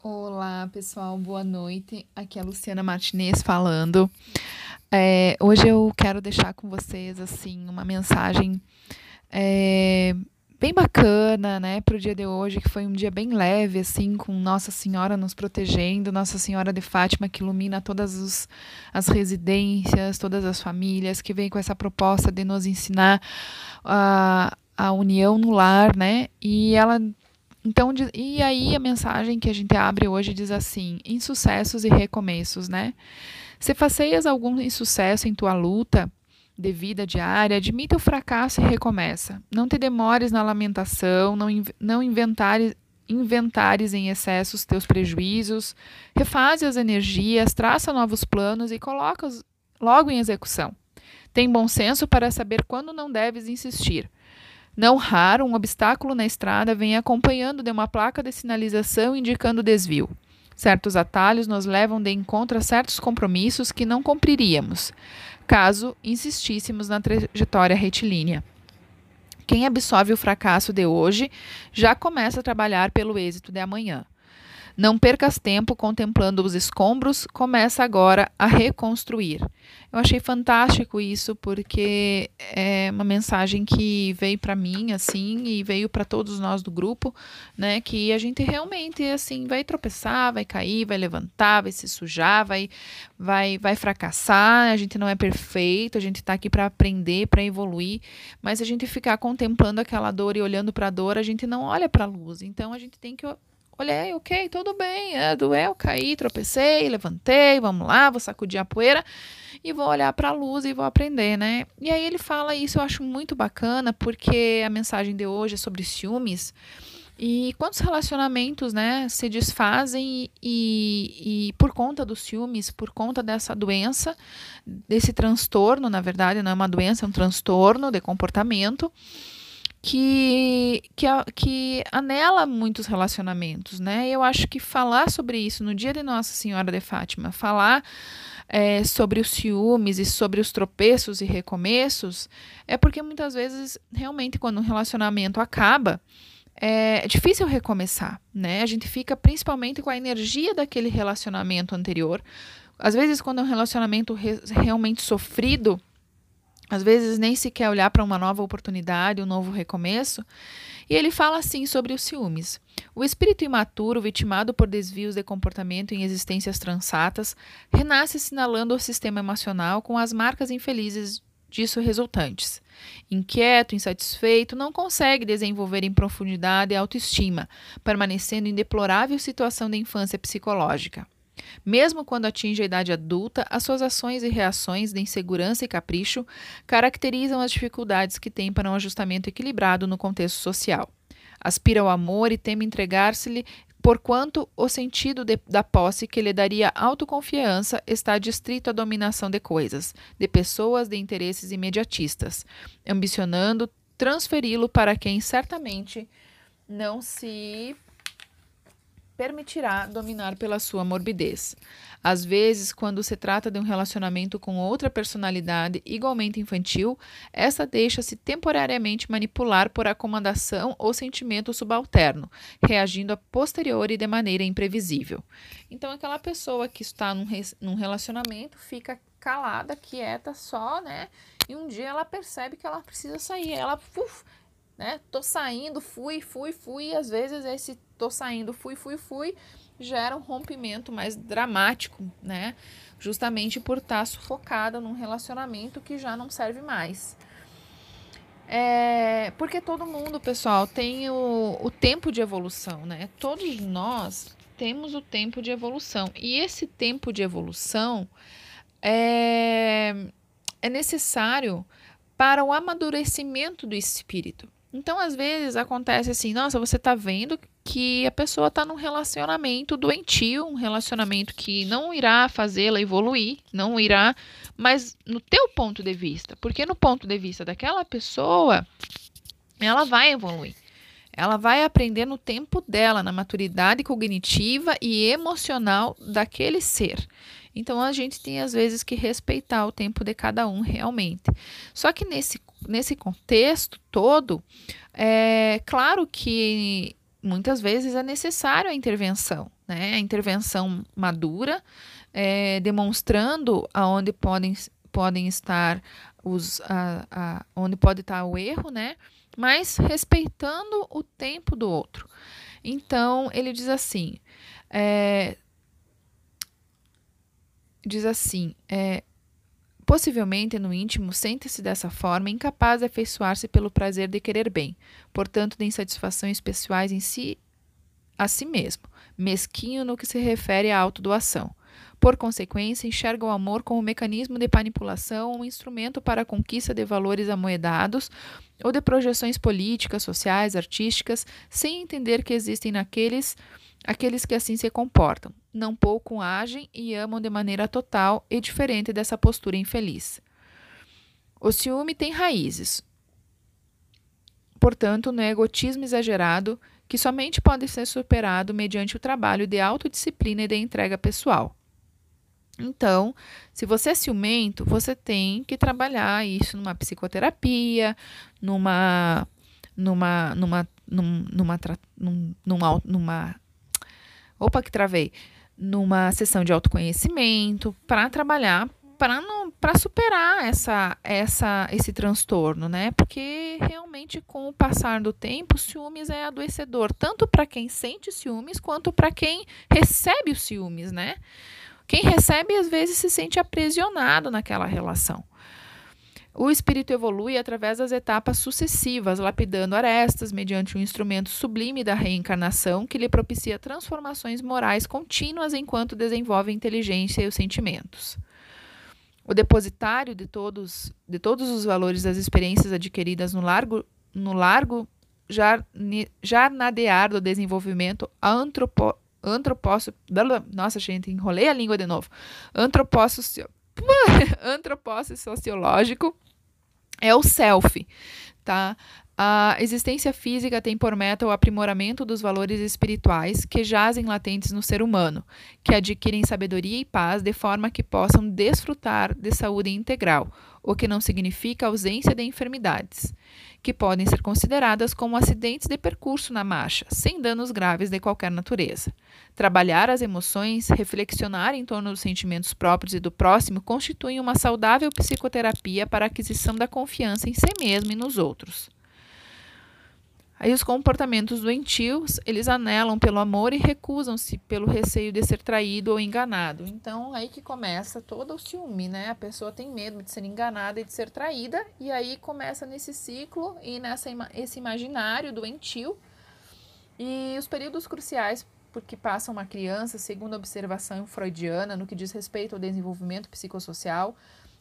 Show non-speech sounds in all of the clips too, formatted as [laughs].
Olá, pessoal, boa noite. Aqui é a Luciana Martinez falando. É, hoje eu quero deixar com vocês assim uma mensagem é, bem bacana, né, para o dia de hoje, que foi um dia bem leve, assim, com Nossa Senhora nos protegendo, Nossa Senhora de Fátima que ilumina todas os, as residências, todas as famílias, que vem com essa proposta de nos ensinar a, a união no lar, né, e ela então, e aí a mensagem que a gente abre hoje diz assim: insucessos e recomeços, né? Se faceias algum insucesso em tua luta de vida diária, admita o fracasso e recomeça. Não te demores na lamentação, não, não inventares, inventares em excesso os teus prejuízos, refaze as energias, traça novos planos e coloca-os logo em execução. Tem bom senso para saber quando não deves insistir não raro, um obstáculo na estrada vem acompanhando de uma placa de sinalização indicando desvio. Certos atalhos nos levam de encontro a certos compromissos que não cumpriríamos, caso insistíssemos na trajetória retilínea. Quem absorve o fracasso de hoje já começa a trabalhar pelo êxito de amanhã. Não percas tempo contemplando os escombros, começa agora a reconstruir. Eu achei fantástico isso porque é uma mensagem que veio para mim assim e veio para todos nós do grupo, né, que a gente realmente assim vai tropeçar, vai cair, vai levantar, vai se sujar, vai vai vai fracassar, a gente não é perfeito, a gente está aqui para aprender, para evoluir, mas a gente ficar contemplando aquela dor e olhando para a dor, a gente não olha para a luz. Então a gente tem que Olhei, ok, tudo bem, é, doeu, caí, tropecei, levantei, vamos lá, vou sacudir a poeira e vou olhar para a luz e vou aprender, né? E aí ele fala isso, eu acho muito bacana, porque a mensagem de hoje é sobre ciúmes. E quantos relacionamentos, né, se desfazem e, e, por conta dos ciúmes, por conta dessa doença, desse transtorno, na verdade, não é uma doença, é um transtorno de comportamento que, que, que anela muitos relacionamentos, né? Eu acho que falar sobre isso no dia de Nossa Senhora de Fátima, falar é, sobre os ciúmes e sobre os tropeços e recomeços, é porque muitas vezes, realmente, quando um relacionamento acaba, é difícil recomeçar, né? A gente fica principalmente com a energia daquele relacionamento anterior. Às vezes, quando é um relacionamento re realmente sofrido, às vezes nem se quer olhar para uma nova oportunidade, um novo recomeço. E ele fala assim sobre os ciúmes. O espírito imaturo, vitimado por desvios de comportamento em existências transatas, renasce assinalando o sistema emocional com as marcas infelizes disso resultantes. Inquieto, insatisfeito, não consegue desenvolver em profundidade a autoestima, permanecendo em deplorável situação de infância psicológica. Mesmo quando atinge a idade adulta, as suas ações e reações de insegurança e capricho caracterizam as dificuldades que tem para um ajustamento equilibrado no contexto social. Aspira ao amor e teme entregar-se-lhe porquanto o sentido de, da posse que lhe daria autoconfiança está distrito à dominação de coisas, de pessoas, de interesses imediatistas, ambicionando transferi-lo para quem certamente não se permitirá dominar pela sua morbidez. Às vezes, quando se trata de um relacionamento com outra personalidade igualmente infantil, essa deixa-se temporariamente manipular por acomodação ou sentimento subalterno, reagindo a posteriori de maneira imprevisível. Então, aquela pessoa que está num, num relacionamento fica calada, quieta, só, né? E um dia ela percebe que ela precisa sair. Ela, uf, né? Tô saindo, fui, fui, fui. E às vezes esse tô saindo, fui, fui, fui, gera um rompimento mais dramático, né? Justamente por estar tá sufocada num relacionamento que já não serve mais. É, porque todo mundo, pessoal, tem o, o tempo de evolução, né? Todos nós temos o tempo de evolução. E esse tempo de evolução é, é necessário para o amadurecimento do espírito. Então, às vezes acontece assim, nossa, você está vendo que a pessoa está num relacionamento doentio, um relacionamento que não irá fazê-la evoluir, não irá, mas no teu ponto de vista, porque no ponto de vista daquela pessoa, ela vai evoluir. Ela vai aprender no tempo dela, na maturidade cognitiva e emocional daquele ser. Então a gente tem às vezes que respeitar o tempo de cada um realmente. Só que nesse, nesse contexto todo, é claro que muitas vezes é necessário a intervenção, né? A intervenção madura, é, demonstrando aonde podem, podem estar os, a, a, onde pode estar o erro, né? Mas respeitando o tempo do outro. Então ele diz assim, é, diz assim, é, Possivelmente, no íntimo, sente-se dessa forma incapaz de afeiçoar-se pelo prazer de querer bem, portanto, de insatisfações pessoais em si a si mesmo, mesquinho no que se refere à autodoação. Por consequência, enxerga o amor como um mecanismo de manipulação um instrumento para a conquista de valores amoedados ou de projeções políticas, sociais, artísticas, sem entender que existem naqueles aqueles que assim se comportam, não pouco agem e amam de maneira total e diferente dessa postura infeliz. O ciúme tem raízes, portanto, no egotismo exagerado, que somente pode ser superado mediante o trabalho de autodisciplina e de entrega pessoal. Então, se você é ciumento, você tem que trabalhar isso numa psicoterapia, numa numa numa numa numa, numa, opa que travei, numa sessão de autoconhecimento para trabalhar para não para superar essa essa esse transtorno, né? Porque realmente com o passar do tempo, o ciúmes é adoecedor, tanto para quem sente ciúmes quanto para quem recebe os ciúmes, né? Quem recebe às vezes se sente aprisionado naquela relação. O espírito evolui através das etapas sucessivas, lapidando arestas mediante um instrumento sublime da reencarnação que lhe propicia transformações morais contínuas enquanto desenvolve a inteligência e os sentimentos. O depositário de todos, de todos os valores das experiências adquiridas no largo, no largo jarnadear do desenvolvimento antropo, antropócio, nossa gente, enrolei a língua de novo, antropócio, [laughs] antropócio sociológico é o self, tá? A existência física tem por meta o aprimoramento dos valores espirituais que jazem latentes no ser humano, que adquirem sabedoria e paz de forma que possam desfrutar de saúde integral, o que não significa ausência de enfermidades, que podem ser consideradas como acidentes de percurso na marcha, sem danos graves de qualquer natureza. Trabalhar as emoções, reflexionar em torno dos sentimentos próprios e do próximo constituem uma saudável psicoterapia para a aquisição da confiança em si mesmo e nos outros. Aí os comportamentos doentios, eles anelam pelo amor e recusam-se pelo receio de ser traído ou enganado. Então, aí que começa todo o ciúme, né? A pessoa tem medo de ser enganada e de ser traída, e aí começa nesse ciclo e nessa esse imaginário doentio. E os períodos cruciais porque passa uma criança, segundo a observação freudiana, no que diz respeito ao desenvolvimento psicossocial,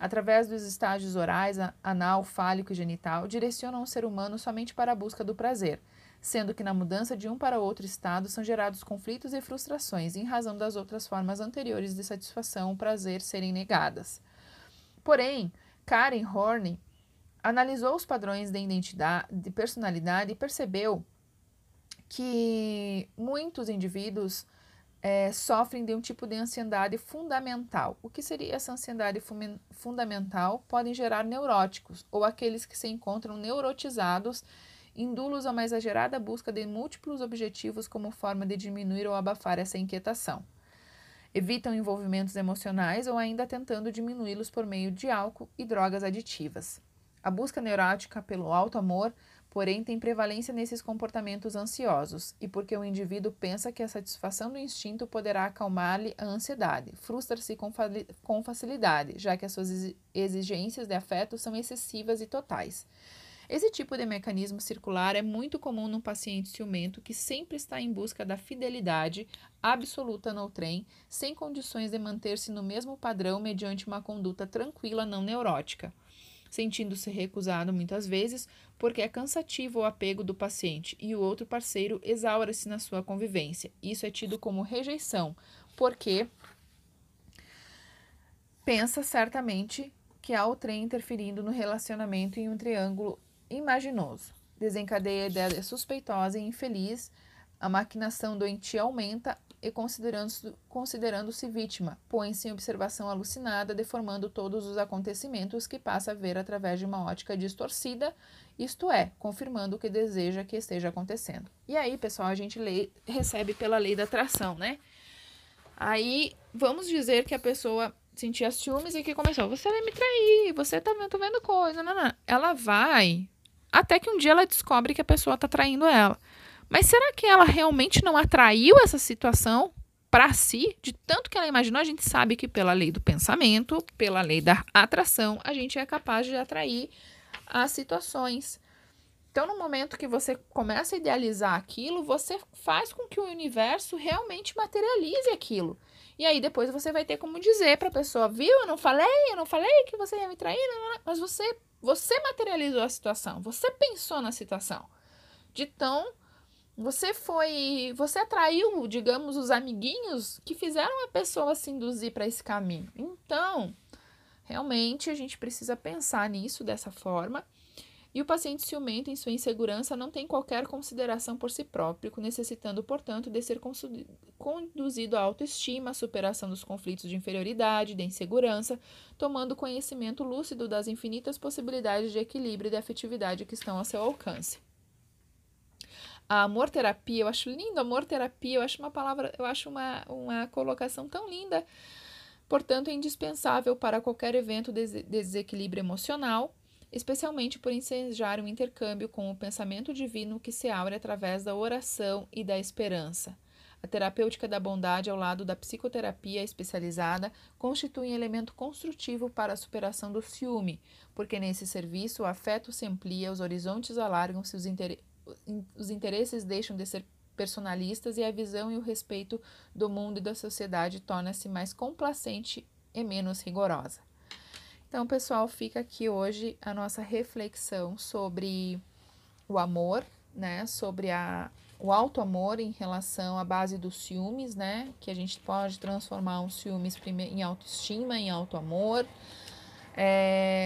através dos estágios orais, anal, fálico e genital, direcionam o ser humano somente para a busca do prazer, sendo que na mudança de um para outro estado são gerados conflitos e frustrações em razão das outras formas anteriores de satisfação ou prazer serem negadas. Porém, Karen Horney analisou os padrões de identidade, de personalidade e percebeu que muitos indivíduos é, sofrem de um tipo de ansiedade fundamental. O que seria essa ansiedade fundamental? Podem gerar neuróticos ou aqueles que se encontram neurotizados, indulos a uma exagerada busca de múltiplos objetivos como forma de diminuir ou abafar essa inquietação. Evitam envolvimentos emocionais ou ainda tentando diminuí-los por meio de álcool e drogas aditivas. A busca neurótica pelo alto amor porém tem prevalência nesses comportamentos ansiosos, e porque o indivíduo pensa que a satisfação do instinto poderá acalmar-lhe a ansiedade, frustra-se com, com facilidade, já que as suas exigências de afeto são excessivas e totais. Esse tipo de mecanismo circular é muito comum no paciente ciumento que sempre está em busca da fidelidade absoluta no trem, sem condições de manter-se no mesmo padrão mediante uma conduta tranquila não neurótica sentindo-se recusado muitas vezes porque é cansativo o apego do paciente e o outro parceiro exaura-se na sua convivência. Isso é tido como rejeição, porque pensa certamente que há o trem interferindo no relacionamento em um triângulo imaginoso. Desencadeia a ideia suspeitosa e infeliz A maquinação doentia aumenta e considerando-se considerando vítima, põe-se em observação alucinada, deformando todos os acontecimentos que passa a ver através de uma ótica distorcida, isto é, confirmando o que deseja que esteja acontecendo. E aí, pessoal, a gente lê, recebe pela lei da atração, né? Aí, vamos dizer que a pessoa sentia ciúmes e que começou, você vai me trair, você tá tô vendo coisa, não, não. Ela vai, até que um dia ela descobre que a pessoa tá traindo ela. Mas será que ela realmente não atraiu essa situação para si, de tanto que ela imaginou? A gente sabe que pela lei do pensamento, pela lei da atração, a gente é capaz de atrair as situações. Então, no momento que você começa a idealizar aquilo, você faz com que o universo realmente materialize aquilo. E aí depois você vai ter como dizer para a pessoa, viu? Eu não falei, eu não falei que você ia me trair, mas você você materializou a situação, você pensou na situação. De tão você foi. Você atraiu, digamos, os amiguinhos que fizeram a pessoa se induzir para esse caminho. Então, realmente a gente precisa pensar nisso dessa forma. E o paciente ciumento, em sua insegurança, não tem qualquer consideração por si próprio, necessitando, portanto, de ser conduzido à autoestima, à superação dos conflitos de inferioridade, de insegurança, tomando conhecimento lúcido das infinitas possibilidades de equilíbrio e de afetividade que estão ao seu alcance a amor terapia, eu acho lindo amor terapia, eu acho uma palavra, eu acho uma, uma colocação tão linda. Portanto, é indispensável para qualquer evento de desequilíbrio emocional, especialmente por ensejar um intercâmbio com o pensamento divino que se abre através da oração e da esperança. A terapêutica da bondade, ao lado da psicoterapia especializada, constitui um elemento construtivo para a superação do ciúme, porque nesse serviço o afeto se amplia, os horizontes alargam-se, os, inter os interesses deixam de ser personalistas e a visão e o respeito do mundo e da sociedade torna-se mais complacente e menos rigorosa. Então, pessoal, fica aqui hoje a nossa reflexão sobre o amor, né? Sobre a, o alto amor em relação à base dos ciúmes, né? Que a gente pode transformar os ciúmes em autoestima, em alto amor. É,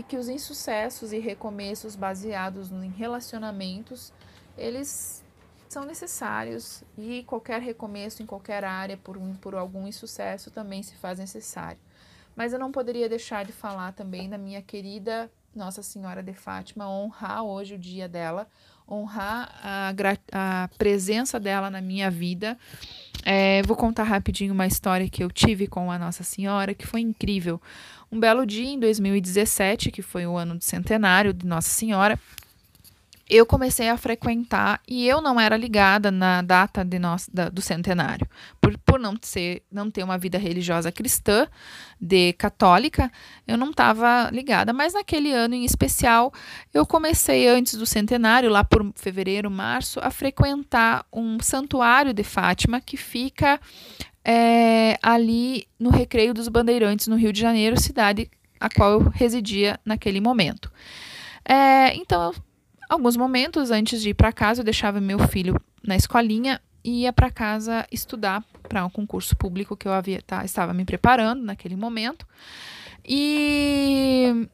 e que os insucessos e recomeços baseados em relacionamentos, eles são necessários e qualquer recomeço em qualquer área por, um, por algum insucesso também se faz necessário. Mas eu não poderia deixar de falar também da minha querida Nossa Senhora de Fátima, honrar hoje o dia dela, honrar a, a presença dela na minha vida. É, vou contar rapidinho uma história que eu tive com a Nossa Senhora, que foi incrível. Um belo dia, em 2017, que foi o ano do centenário de Nossa Senhora, eu comecei a frequentar e eu não era ligada na data de da, do centenário. Por, por não, ser, não ter uma vida religiosa cristã, de católica, eu não estava ligada. Mas naquele ano em especial, eu comecei antes do centenário, lá por fevereiro, março, a frequentar um santuário de Fátima que fica é, ali no Recreio dos Bandeirantes, no Rio de Janeiro, cidade a qual eu residia naquele momento. É, então, alguns momentos antes de ir para casa, eu deixava meu filho na escolinha e ia para casa estudar para um concurso público que eu havia, tá, estava me preparando naquele momento. E,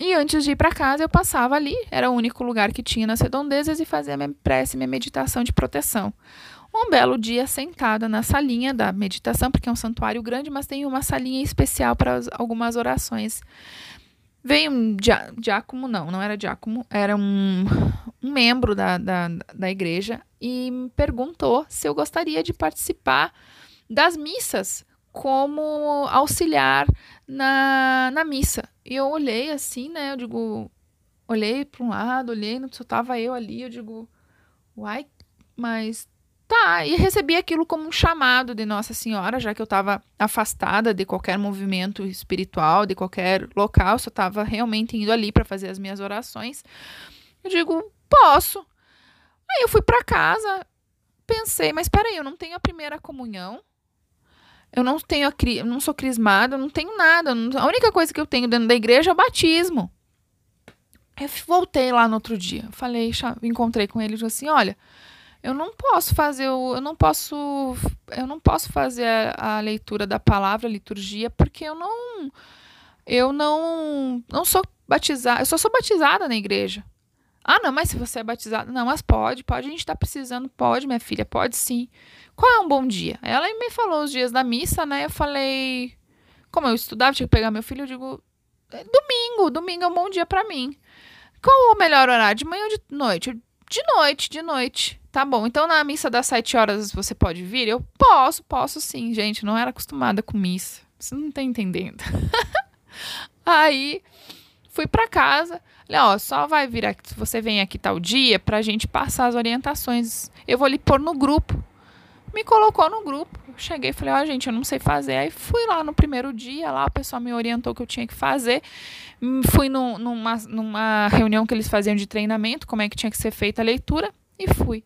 e antes de ir para casa, eu passava ali, era o único lugar que tinha nas redondezas, e fazia minha prece, minha meditação de proteção um belo dia sentada na salinha da meditação, porque é um santuário grande, mas tem uma salinha especial para algumas orações. Veio um diácono, não, não era diácono, era um, um membro da, da, da igreja e me perguntou se eu gostaria de participar das missas como auxiliar na, na missa. E eu olhei assim, né? Eu digo, olhei para um lado, olhei, só tava eu ali, eu digo, uai, mas Tá, e recebi aquilo como um chamado de Nossa Senhora, já que eu estava afastada de qualquer movimento espiritual, de qualquer local, só estava realmente indo ali para fazer as minhas orações. Eu digo, posso. Aí eu fui para casa, pensei, mas peraí, eu não tenho a primeira comunhão, eu não tenho a eu não sou crismada, não tenho nada. a única coisa que eu tenho dentro da igreja é o batismo. Eu voltei lá no outro dia, falei, encontrei com ele e disse assim, olha, eu não posso fazer o, eu não posso eu não posso fazer a, a, leitura da palavra a liturgia porque eu não eu não não sou batizada eu só sou batizada na igreja Ah, não, mas se você é batizado. Não, mas pode, pode, a gente tá precisando. Pode, minha filha, pode sim. Qual é um bom dia? Ela me falou os dias da missa, né? Eu falei. Como eu estudava, tinha que pegar meu filho, eu digo. É domingo, domingo é um bom dia para mim. Qual o melhor horário? De manhã ou de noite? De noite, de noite. Tá bom. Então na missa das sete horas você pode vir? Eu posso, posso sim, gente. Não era acostumada com missa. Você não tá entendendo. [laughs] Aí fui para casa. Falei, ó, só vai vir aqui, você vem aqui tal dia pra gente passar as orientações. Eu vou lhe pôr no grupo. Me colocou no grupo. Cheguei e falei, ó, gente, eu não sei fazer. Aí fui lá no primeiro dia, lá o pessoal me orientou o que eu tinha que fazer. Hum, fui no, numa, numa reunião que eles faziam de treinamento, como é que tinha que ser feita a leitura, e fui.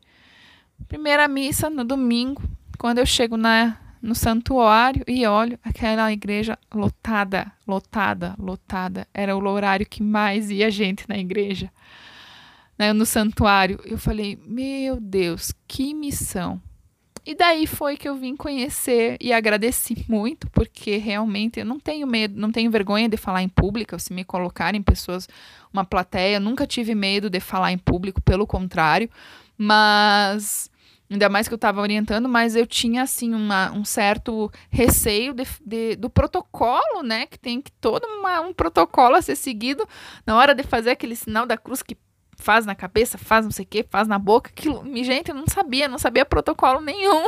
Primeira missa no domingo, quando eu chego na, no santuário e olho aquela igreja lotada, lotada, lotada. Era o horário que mais ia gente na igreja, né, no santuário. Eu falei, meu Deus, que missão. E daí foi que eu vim conhecer e agradeci muito, porque realmente eu não tenho medo, não tenho vergonha de falar em público, se me colocarem pessoas, uma plateia, nunca tive medo de falar em público, pelo contrário, mas Ainda mais que eu estava orientando, mas eu tinha, assim, uma, um certo receio de, de, do protocolo, né? Que tem que todo uma, um protocolo a ser seguido na hora de fazer aquele sinal da cruz que faz na cabeça, faz não sei o que, faz na boca. Aquilo, [laughs] gente, eu não sabia, não sabia protocolo nenhum.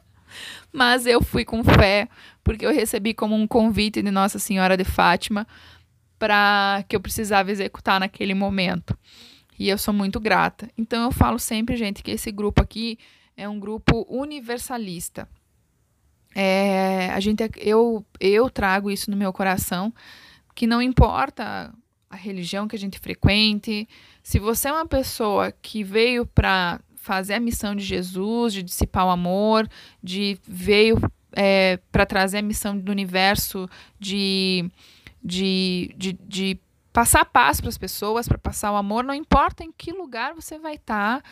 [laughs] mas eu fui com fé, porque eu recebi como um convite de Nossa Senhora de Fátima para que eu precisava executar naquele momento. E eu sou muito grata. Então eu falo sempre, gente, que esse grupo aqui é um grupo universalista. É, a gente, eu, eu trago isso no meu coração, que não importa a religião que a gente frequente, se você é uma pessoa que veio para fazer a missão de Jesus, de dissipar o amor, de veio é, para trazer a missão do universo de, de, de, de passar paz para as pessoas, para passar o amor, não importa em que lugar você vai estar, tá,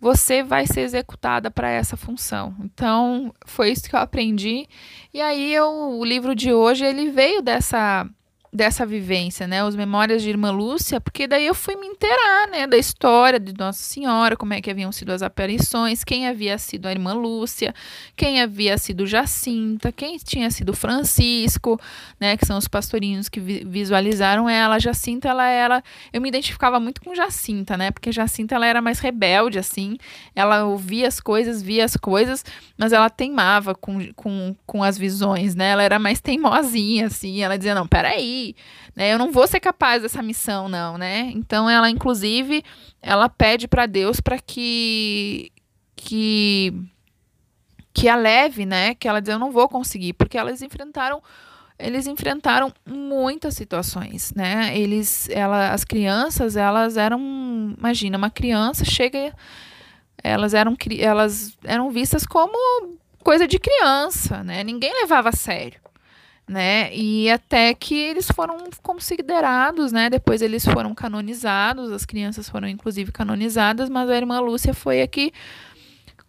você vai ser executada para essa função. Então, foi isso que eu aprendi. E aí eu, o livro de hoje, ele veio dessa dessa vivência, né? Os Memórias de Irmã Lúcia, porque daí eu fui me inteirar, né, da história de Nossa Senhora, como é que haviam sido as aparições, quem havia sido a Irmã Lúcia, quem havia sido Jacinta, quem tinha sido Francisco, né, que são os pastorinhos que vi visualizaram ela. Jacinta, ela era, eu me identificava muito com Jacinta, né? Porque Jacinta ela era mais rebelde assim, ela ouvia as coisas, via as coisas, mas ela teimava com, com, com as visões, né? Ela era mais teimosinha assim, ela dizia: "Não, peraí, né? Eu não vou ser capaz dessa missão, não, né? Então ela, inclusive, ela pede para Deus para que que que a leve, né? Que ela diz eu não vou conseguir, porque elas enfrentaram eles enfrentaram muitas situações, né? Eles, ela, as crianças, elas eram, imagina, uma criança chega, elas eram, elas eram vistas como coisa de criança, né? Ninguém levava a sério né? E até que eles foram considerados, né? Depois eles foram canonizados, as crianças foram inclusive canonizadas, mas a irmã Lúcia foi a que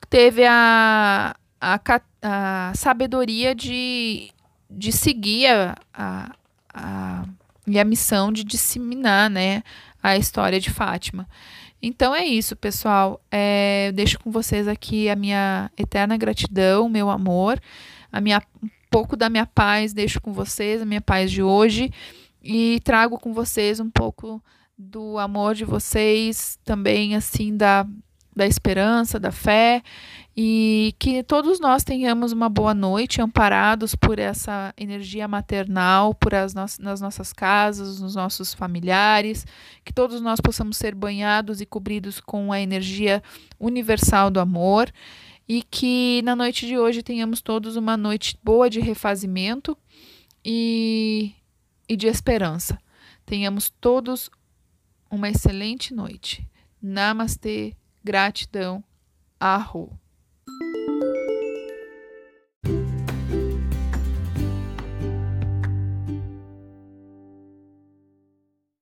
teve a, a, a sabedoria de, de seguir a, a, a, e a missão de disseminar, né? A história de Fátima. Então é isso, pessoal. É, eu deixo com vocês aqui a minha eterna gratidão, meu amor, a minha pouco da minha paz deixo com vocês, a minha paz de hoje, e trago com vocês um pouco do amor de vocês, também assim da, da esperança, da fé, e que todos nós tenhamos uma boa noite, amparados por essa energia maternal, por as no nas nossas casas, nos nossos familiares, que todos nós possamos ser banhados e cobridos com a energia universal do amor e que na noite de hoje tenhamos todos uma noite boa de refazimento e, e de esperança. Tenhamos todos uma excelente noite. Namastê, gratidão, arro.